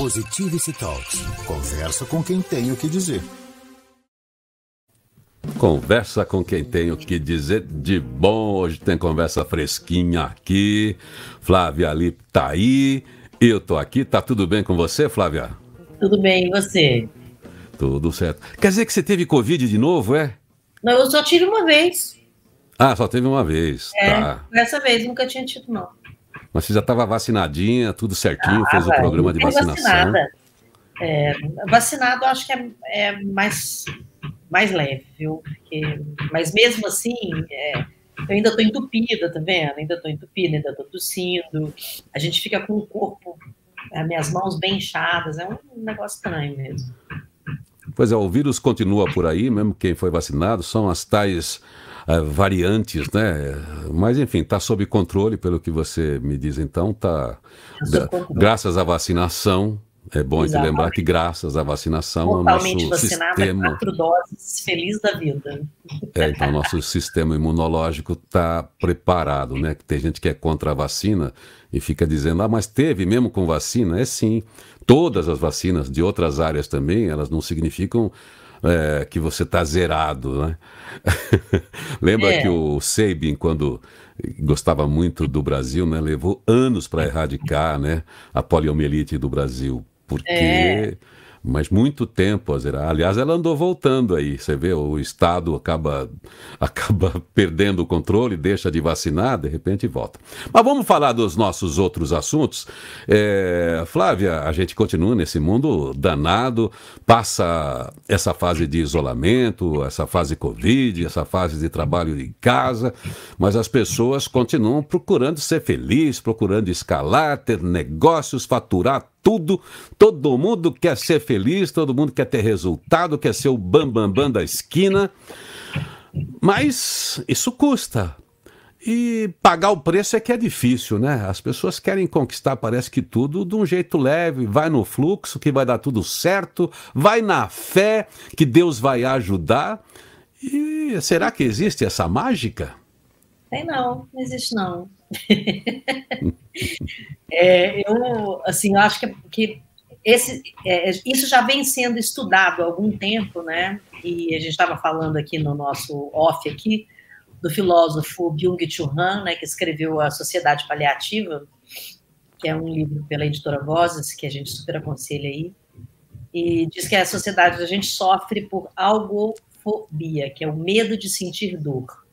Positivity Talks. Conversa com quem tem o que dizer. Conversa com quem tem o que dizer de bom. Hoje tem conversa fresquinha aqui. Flávia ali tá aí. Eu tô aqui. Tá tudo bem com você, Flávia? Tudo bem, e você? Tudo certo. Quer dizer que você teve Covid de novo, é? Não, eu só tive uma vez. Ah, só teve uma vez. É, Tá. dessa vez nunca tinha tido, não. Mas você já estava vacinadinha, tudo certinho, fez o Ah, programa de vacinação. Vacinada. É, vacinado, acho que é, é mais, mais leve, viu? Porque- mas mesmo assim, é, eu ainda estou entupida, tá vendo? Ainda estou entupida, ainda estou tossindo. A gente fica com o corpo, as minhas mãos bem inchadas, é um negócio estranho mesmo. Pois é, o vírus continua por aí, mesmo quem foi vacinado, são as tais eh, variantes, né? Mas enfim, está sob controle, pelo que você me diz então, tá. Tá. Graças à vacinação, é bom a gente Exatamente. lembrar que graças à vacinação, o nosso vacinada, sistema. quatro doses, feliz da vida. É, então, nosso sistema imunológico está preparado, né? Que tem gente que é contra a vacina e fica dizendo, ah, mas teve mesmo com vacina? É sim. Todas as vacinas de outras áreas também, elas não significam é, que você está zerado, né? Lembra É. que o Sabin, quando gostava muito do Brasil, né? Levou anos para erradicar, né? A poliomielite do Brasil, porque É. mas muito tempo. Aliás, ela andou voltando aí. Você vê, o Estado acaba, acaba perdendo o controle, deixa de vacinar, de repente volta. Mas vamos falar dos nossos outros assuntos. É, Flávia, a gente continua nesse mundo danado, passa essa fase de isolamento, essa fase Covid, essa fase de trabalho em casa, mas as pessoas continuam procurando ser felizes, procurando escalar, ter negócios, faturar tudo. Todo mundo quer ser feliz, todo mundo quer ter resultado, quer ser o bambambam bam, bam da esquina. Mas isso custa. E pagar o preço é que é difícil, né? As pessoas querem conquistar, parece que tudo de um jeito leve, vai no fluxo, que vai dar tudo certo, vai na fé que Deus vai ajudar. E será que existe essa mágica? Tem não, não existe não. É, eu, assim, eu acho que, que esse, é, isso já vem sendo estudado há algum tempo, né? E a gente estava falando aqui no nosso off aqui do filósofo Byung-Chul Han, né, que escreveu A Sociedade Paliativa, que é um livro pela editora Vozes, que a gente super aconselha aí, e diz que a sociedade a gente sofre por algofobia, que é o medo de sentir dor.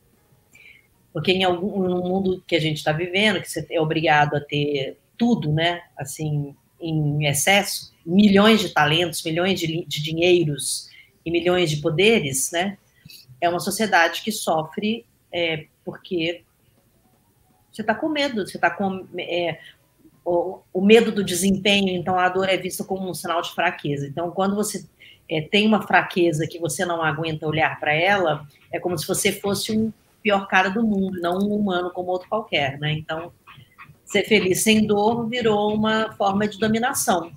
Porque em algum no mundo que a gente está vivendo, que você é obrigado a ter tudo, né, assim, em excesso, milhões de talentos, milhões de, de dinheiros e milhões de poderes, né, é uma sociedade que sofre é, porque você está com medo, você está com é, o, o, medo do desempenho, então a dor é vista como um sinal de fraqueza. Então, quando você é, tem uma fraqueza que você não aguenta olhar para ela, é como se você fosse um pior cara do mundo, não um humano como outro qualquer, né? Então, ser feliz sem dor virou uma forma de dominação.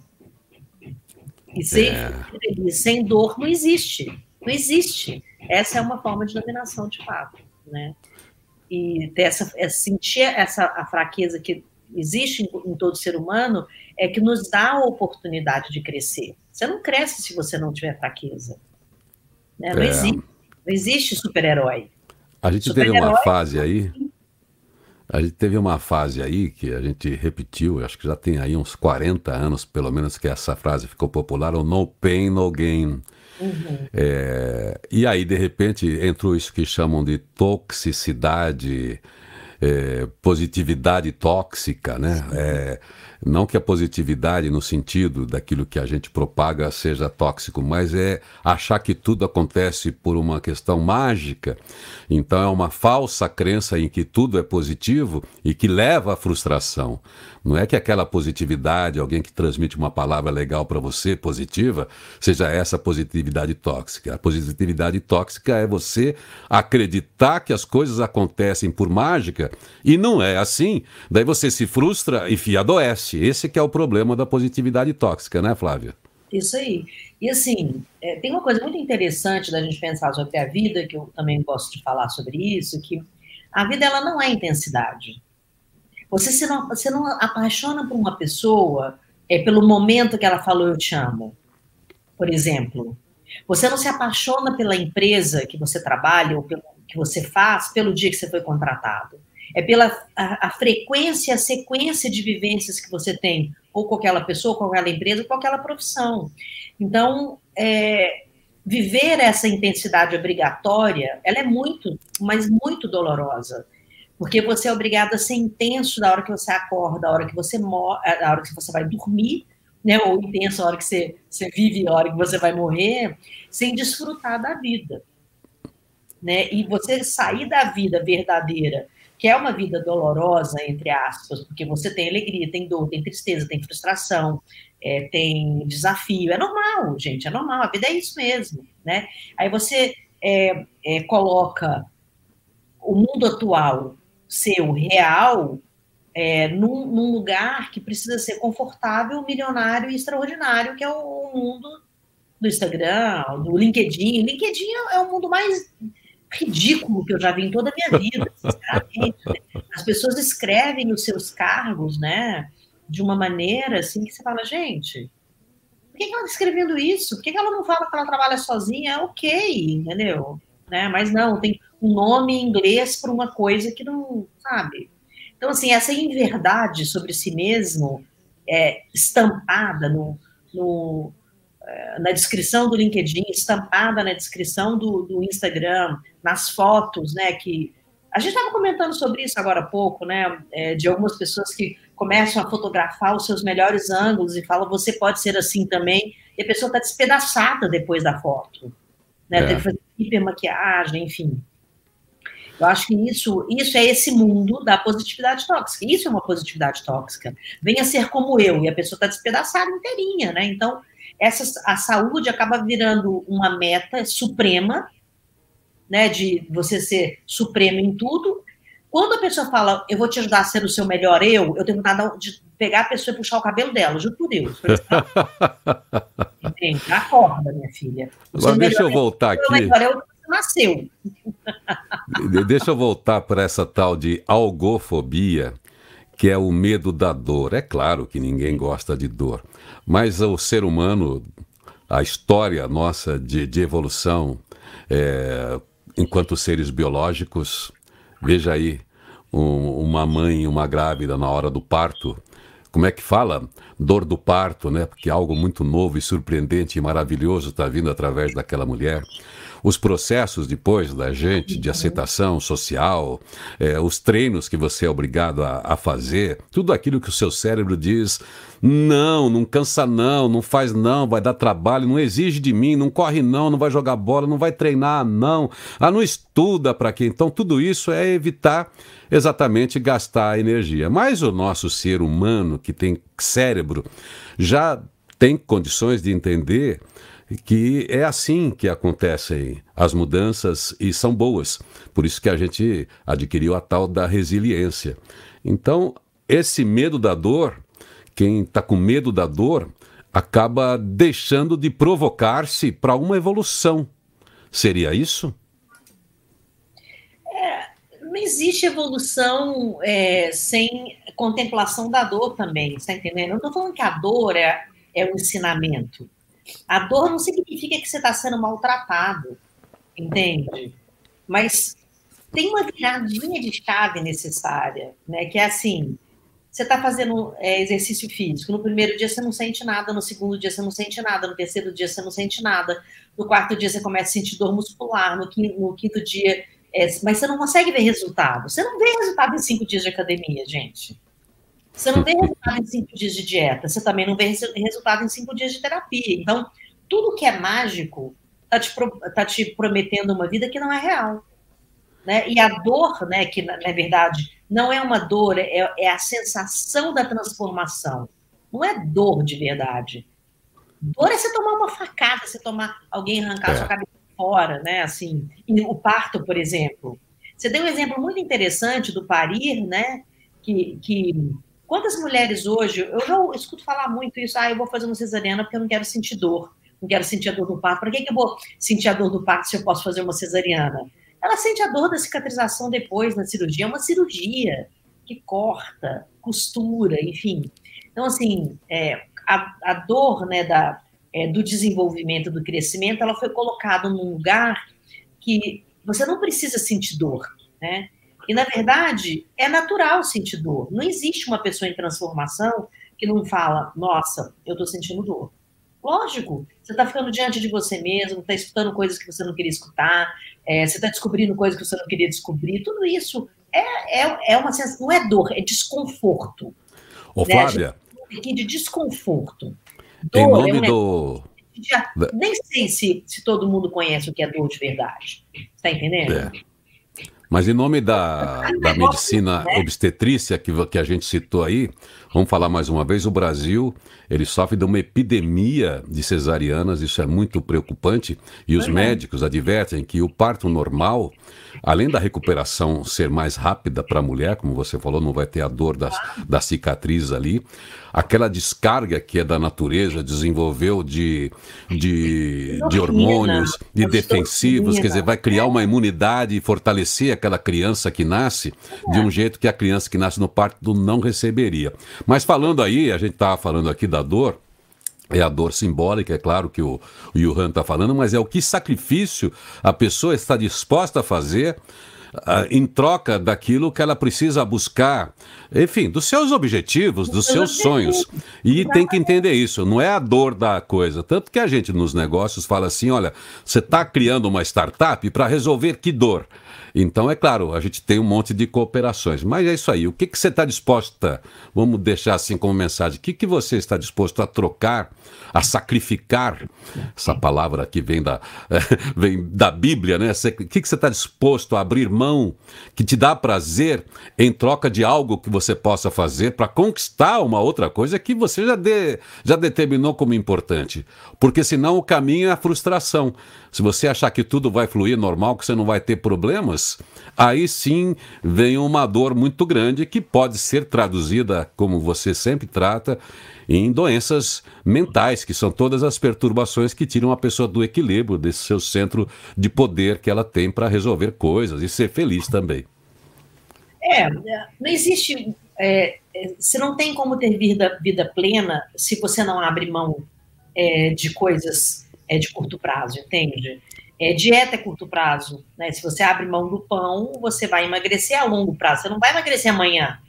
E ser é. feliz sem dor não existe. Não existe. Essa é uma forma de dominação, de fato, né? E ter essa, é, sentir essa a fraqueza que existe em, em todo ser humano é que nos dá a oportunidade de crescer. Você não cresce se você não tiver fraqueza. Né? Não, é. existe, não existe super-herói. A gente teve uma fase aí. A gente teve uma fase aí que a gente repetiu, acho que já tem aí uns 40 anos, pelo menos, que essa frase ficou popular, o no pain, no gain. Uhum. É, e aí, de repente, entrou isso que chamam de toxicidade, é, positividade tóxica, né? É, não que a positividade, no sentido daquilo que a gente propaga, seja tóxico, mas é achar que tudo acontece por uma questão mágica. Então, é uma falsa crença em que tudo é positivo e que leva à frustração. Não é que aquela positividade, alguém que transmite uma palavra legal para você, positiva, seja essa positividade tóxica. A positividade tóxica é você acreditar que as coisas acontecem por mágica e não é assim. Daí você se frustra e adoece. Esse que é o problema da positividade tóxica, né, Flávia? Isso aí. E assim, é, tem uma coisa muito interessante da gente pensar sobre a vida, que eu também gosto de falar sobre isso, que a vida ela não é intensidade. Você se não, você não apaixona por uma pessoa é pelo momento que ela falou eu te amo. Por exemplo, você não se apaixona pela empresa que você trabalha ou pelo que você faz pelo dia que você foi contratado. É pela a, a frequência, a sequência de vivências que você tem, ou com aquela pessoa, com aquela empresa, com aquela profissão. Então, é, viver essa intensidade obrigatória, ela é muito, mas muito dolorosa. Porque você é obrigado a ser intenso da hora que você acorda, da hora que você morre, da hora que você vai dormir, né? Ou intenso da hora que você, você vive, da hora que você vai morrer, sem desfrutar da vida. Né? E você sair da vida verdadeira, que é uma vida dolorosa, entre aspas, porque você tem alegria, tem dor, tem tristeza, tem frustração, é, tem desafio. É normal, gente, é normal. A vida é isso mesmo, né? Aí você é, é, coloca o mundo atual, seu real, é, num, num, lugar que precisa ser confortável, milionário e extraordinário, que é o mundo do Instagram, do LinkedIn. LinkedIn é o mundo mais ridículo que eu já vi em toda a minha vida, sinceramente. As pessoas escrevem os seus cargos, né? de uma maneira assim que você fala, gente, por que, ela está escrevendo isso? Por que, ela não fala que ela trabalha sozinha? É ok, entendeu? Né? Mas não, tem um nome em inglês para uma coisa que não, sabe? Então, assim, essa inverdade sobre si mesmo é, estampada no, no, na descrição do LinkedIn, estampada na descrição do, do Instagram, nas fotos, né, que a gente estava comentando sobre isso agora há pouco, né? É, de algumas pessoas que começam a fotografar os seus melhores ângulos e falam, você pode ser assim também, e a pessoa está despedaçada depois da foto. Né? É. Tem que fazer hipermaquiagem, enfim. Eu acho que isso, isso é esse mundo da positividade tóxica. Isso é uma positividade tóxica. Venha ser como eu, e a pessoa está despedaçada inteirinha, né? Então, essa, a saúde acaba virando uma meta suprema né, de você ser supremo em tudo. Quando a pessoa fala, eu vou te ajudar a ser o seu melhor eu, eu tenho vontade de pegar a pessoa e puxar o cabelo dela, juro por Deus. Entende? Acorda, minha filha. Agora deixa eu voltar aqui. Eu nasceu. deixa eu voltar para essa tal de algofobia, que é o medo da dor. É claro que ninguém gosta de dor, mas o ser humano, a história nossa de, de evolução, é, enquanto seres biológicos, veja aí, um, uma mãe uma grávida na hora do parto, como é que fala? Dor do parto, né? Porque algo muito novo e surpreendente e maravilhoso está vindo através daquela mulher os processos depois da gente de aceitação social, é, os treinos que você é obrigado a, a fazer, tudo aquilo que o seu cérebro diz, não, não cansa não, não faz não, vai dar trabalho, não exige de mim, não corre não, não vai jogar bola, não vai treinar não, ah, não estuda para quê? Então tudo isso é evitar exatamente gastar energia. Mas o nosso ser humano que tem cérebro já tem condições de entender que é assim que acontecem as mudanças e são boas. Por isso que a gente adquiriu a tal da resiliência. Então, esse medo da dor, quem está com medo da dor, acaba deixando de provocar-se para uma evolução. Seria isso? Não existe evolução é, sem contemplação da dor também, está entendendo? Eu não estou falando que a dor é, é o ensinamento. A dor não significa que você está sendo maltratado, entende? Mas tem uma viradinha de chave necessária, né? Que é assim: você está fazendo é, exercício físico, no primeiro dia você não sente nada, no segundo dia você não sente nada, no terceiro dia você não sente nada, no quarto dia você começa a sentir dor muscular, no quinto, no quinto dia. É, mas você não consegue ver resultado. Você não vê resultado em cinco dias de academia, gente. Você não vê resultado em cinco dias de dieta, você também não vê resultado em cinco dias de terapia. Então, tudo que é mágico está te, tá te prometendo uma vida que não é real. Né? E a dor, né, que na, na verdade não é uma dor, é, é, a sensação da transformação. Não é dor de verdade. Dor é você tomar uma facada, você tomar alguém arrancar é. sua cabeça fora, né? Assim, o parto, por exemplo. Você deu um exemplo muito interessante do parir, né? Que, que Quantas mulheres hoje, eu já escuto falar muito isso, ah, eu vou fazer uma cesariana porque eu não quero sentir dor, não quero sentir a dor do parto. Para que, que eu vou sentir a dor do parto se eu posso fazer uma cesariana? Ela sente a dor da cicatrização depois na cirurgia, é uma cirurgia que corta, costura, enfim. Então, assim, é, a, a dor né, da, é, do desenvolvimento, do crescimento, ela foi colocada num lugar que você não precisa sentir dor, né? E, na verdade, é natural sentir dor. Não existe uma pessoa em transformação que não fala, nossa, eu estou sentindo dor. Lógico, você está ficando diante de você mesmo, está escutando coisas que você não queria escutar, é, você está descobrindo coisas que você não queria descobrir. Tudo isso é, é, é uma sensação, não é dor, é desconforto. Ô, né? Flávia. Aqui de desconforto. Dor em nome é um do. Já, nem sei se, se todo mundo conhece o que é dor de verdade. Está entendendo? É. Mas em nome da, da medicina né? obstetrícia que, que a gente citou aí, vamos falar mais uma vez, o Brasil ele sofre de uma epidemia de cesarianas, isso é muito preocupante, e os médicos advertem que o parto normal, além da recuperação ser mais rápida para a mulher, como você falou, não vai ter a dor das, da cicatriz ali, aquela descarga que é da natureza desenvolveu de, de, de hormônios, de defensivos, quer dizer, vai criar uma imunidade e fortalecer aquela criança que nasce de um jeito que a criança que nasce no parto não receberia. Mas falando aí, a gente estava falando aqui da dor, é a dor simbólica, é claro que o, o Johan está falando, mas é o que sacrifício a pessoa está disposta a fazer uh, em troca daquilo que ela precisa buscar, enfim, dos seus objetivos, dos seus sonhos. E tem que entender isso, não é a dor da coisa. Tanto que a gente nos negócios fala assim: olha, você está criando uma startup para resolver que dor? Então, é claro, a gente tem um monte de cooperações. Mas é isso aí. O que, que você está disposta, vamos deixar assim como mensagem, o que, que você está disposto a trocar, a sacrificar? Essa palavra que vem da, vem da Bíblia, né? O que, que você está disposto a abrir mão, que te dá prazer, em troca de algo que você possa fazer para conquistar uma outra coisa que você já, de, já determinou como importante? Porque senão o caminho é a frustração. Se você achar que tudo vai fluir normal, que você não vai ter problemas, aí sim vem uma dor muito grande que pode ser traduzida, como você sempre trata, em doenças mentais, que são todas as perturbações que tiram a pessoa do equilíbrio, desse seu centro de poder que ela tem para resolver coisas e ser feliz também. É, não existe. É, você não tem como ter vida, vida plena se você não abre mão é, de coisas é de curto prazo, entende? É, dieta é curto prazo, né? Se você abre mão do pão, você vai emagrecer a longo prazo. Você não vai emagrecer amanhã.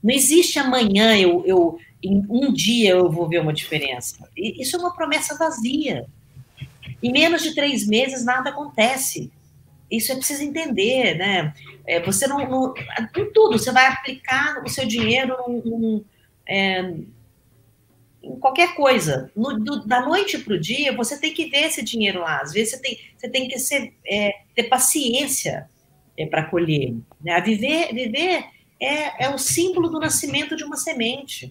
Não existe amanhã, eu, eu em um dia eu vou ver uma diferença. Isso é uma promessa vazia. Em menos de três meses nada acontece. Isso é preciso entender, né? É, você não, não, em tudo você vai aplicar o seu dinheiro num, num, é, em qualquer coisa. No, do, da noite para o dia, você tem que ver esse dinheiro lá. Às vezes você tem, você tem que ser, é, ter paciência é, para colher. Né? Viver, viver é, é o símbolo do nascimento de uma semente.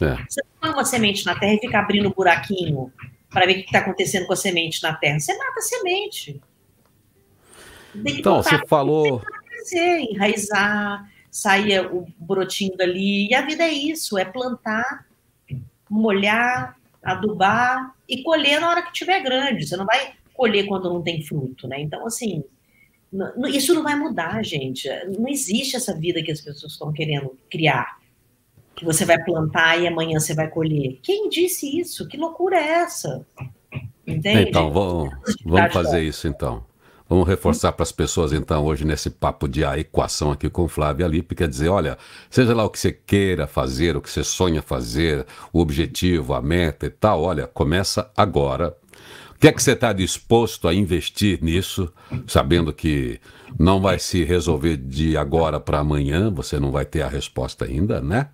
É. Você põe uma semente na terra e fica abrindo um buraquinho para ver o que está acontecendo com a semente na terra. Você mata a semente. Então, você falou. Crescer, enraizar, sair o brotinho dali. E a vida é isso: é plantar molhar, adubar e colher na hora que tiver grande. Você não vai colher quando não tem fruto, né? Então, assim, isso não vai mudar, gente. Não existe essa vida que as pessoas estão querendo criar. Que você vai plantar e amanhã você vai colher. Quem disse isso? Que loucura é essa? Entende? Então, vamos, vamos fazer isso então. Vamos reforçar para as pessoas, então, hoje nesse papo de a equação aqui com Flávia Lippe, quer dizer, olha, seja lá o que você queira fazer, o que você sonha fazer, o objetivo, a meta e tal, olha, começa agora. O que é que você está disposto a investir nisso, sabendo que não vai se resolver de agora para amanhã, você não vai ter a resposta ainda, né?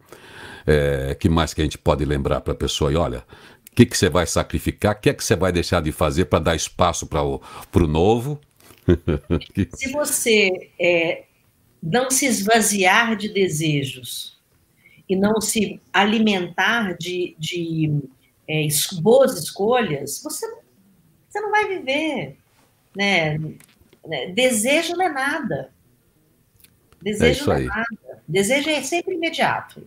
É, que mais que a gente pode lembrar para a pessoa? E olha, o que, que você vai sacrificar? O que é que você vai deixar de fazer para dar espaço para o novo? Se você é, não se esvaziar de desejos e não se alimentar de, de é, boas escolhas, você, você não vai viver. Né? Desejo não é nada. Desejo é não é nada. Desejo é sempre imediato.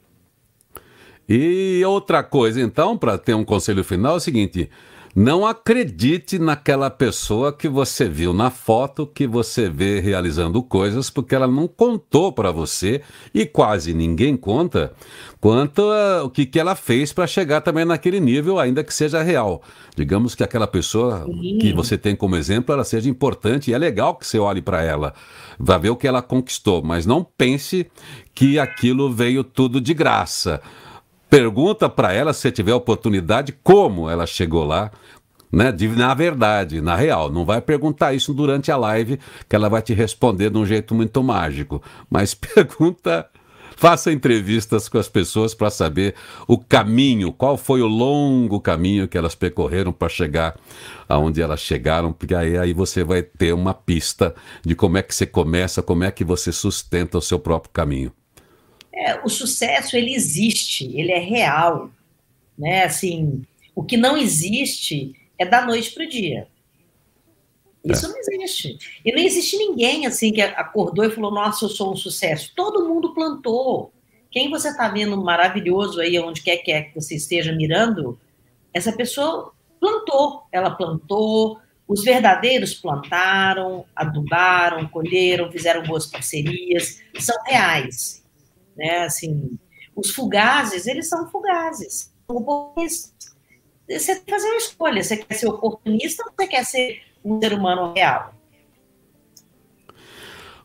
E outra coisa, então, para ter um conselho final, é o seguinte: Não acredite naquela pessoa que você viu na foto, que você vê realizando coisas, porque ela não contou para você e quase ninguém conta quanto a, o que, que ela fez para chegar também naquele nível, ainda que seja real. Digamos que aquela pessoa Sim. que você tem como exemplo, ela seja importante e é legal que você olhe para ela, vai ver o que ela conquistou, mas não pense que aquilo veio tudo de graça. Pergunta para ela, se tiver oportunidade, como ela chegou lá, né? De, na verdade, na real. Não vai perguntar isso durante a live, que ela vai te responder de um jeito muito mágico. Mas pergunta, faça entrevistas com as pessoas para saber o caminho, qual foi o longo caminho que elas percorreram para chegar aonde elas chegaram, porque aí, aí você vai ter uma pista de como é que você começa, como é que você sustenta o seu próprio caminho. É, o sucesso ele existe, ele é real, né? Assim, o que não existe é da noite para o dia. Isso é. não existe. E não existe ninguém assim que acordou e falou: Nossa, eu sou um sucesso. Todo mundo plantou. Quem você está vendo maravilhoso aí, onde quer que, é que você esteja mirando, essa pessoa plantou. Ela plantou, os verdadeiros plantaram, adubaram, colheram, fizeram boas parcerias, são reais né? Assim, os fugazes, eles são fugazes. Você tem que fazer uma escolha. Você quer ser oportunista ou você quer ser um ser humano real?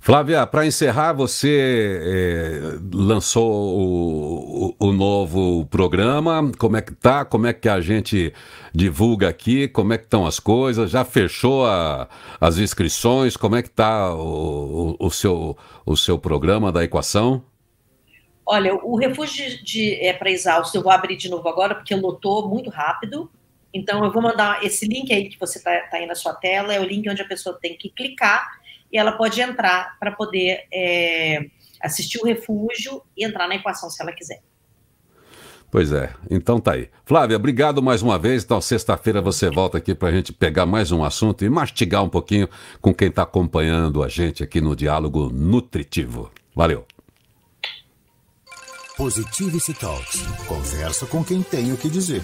Flávia, para encerrar, você é, lançou o, o, o, novo programa. Como é que tá? Como é que a gente divulga aqui? Como é que estão as coisas? Já fechou a, as inscrições? Como é que tá o, o, seu, o seu programa da equação? Olha, o refúgio de, de é, para Exausto eu vou abrir de novo agora, porque lotou muito rápido. Então, eu vou mandar esse link aí que você está tá aí na sua tela, é o link onde a pessoa tem que clicar e ela pode entrar para poder é, assistir o refúgio e entrar na equação se ela quiser. Pois é, então tá aí. Flávia, obrigado mais uma vez. Então, sexta-feira você volta aqui para a gente pegar mais um assunto e mastigar um pouquinho com quem está acompanhando a gente aqui no Diálogo Nutritivo. Valeu! Positivity Talks. Conversa com quem tem o que dizer.